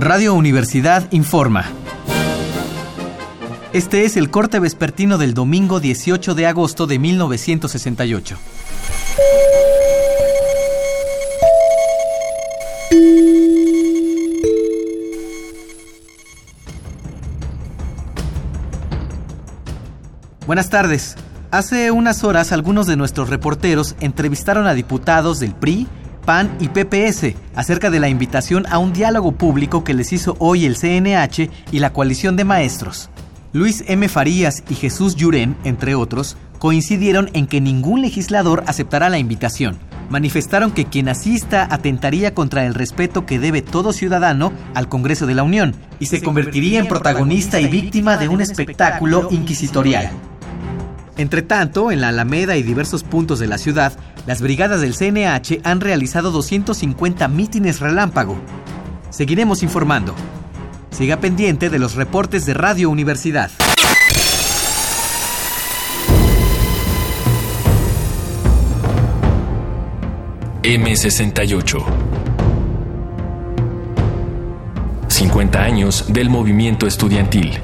Radio Universidad informa. Este es el corte vespertino del domingo 18 de agosto de 1968. Buenas tardes. Hace unas horas algunos de nuestros reporteros entrevistaron a diputados del PRI, PAN y PPS acerca de la invitación a un diálogo público que les hizo hoy el CNH y la coalición de maestros. Luis M. Farías y Jesús Llurén, entre otros, coincidieron en que ningún legislador aceptará la invitación. Manifestaron que quien asista atentaría contra el respeto que debe todo ciudadano al Congreso de la Unión y se convertiría en protagonista y víctima de un espectáculo inquisitorial. Entre tanto, en la Alameda y diversos puntos de la ciudad, las brigadas del CNH han realizado 250 mítines relámpago. Seguiremos informando. Siga pendiente de los reportes de Radio Universidad. M68 50 años del movimiento estudiantil.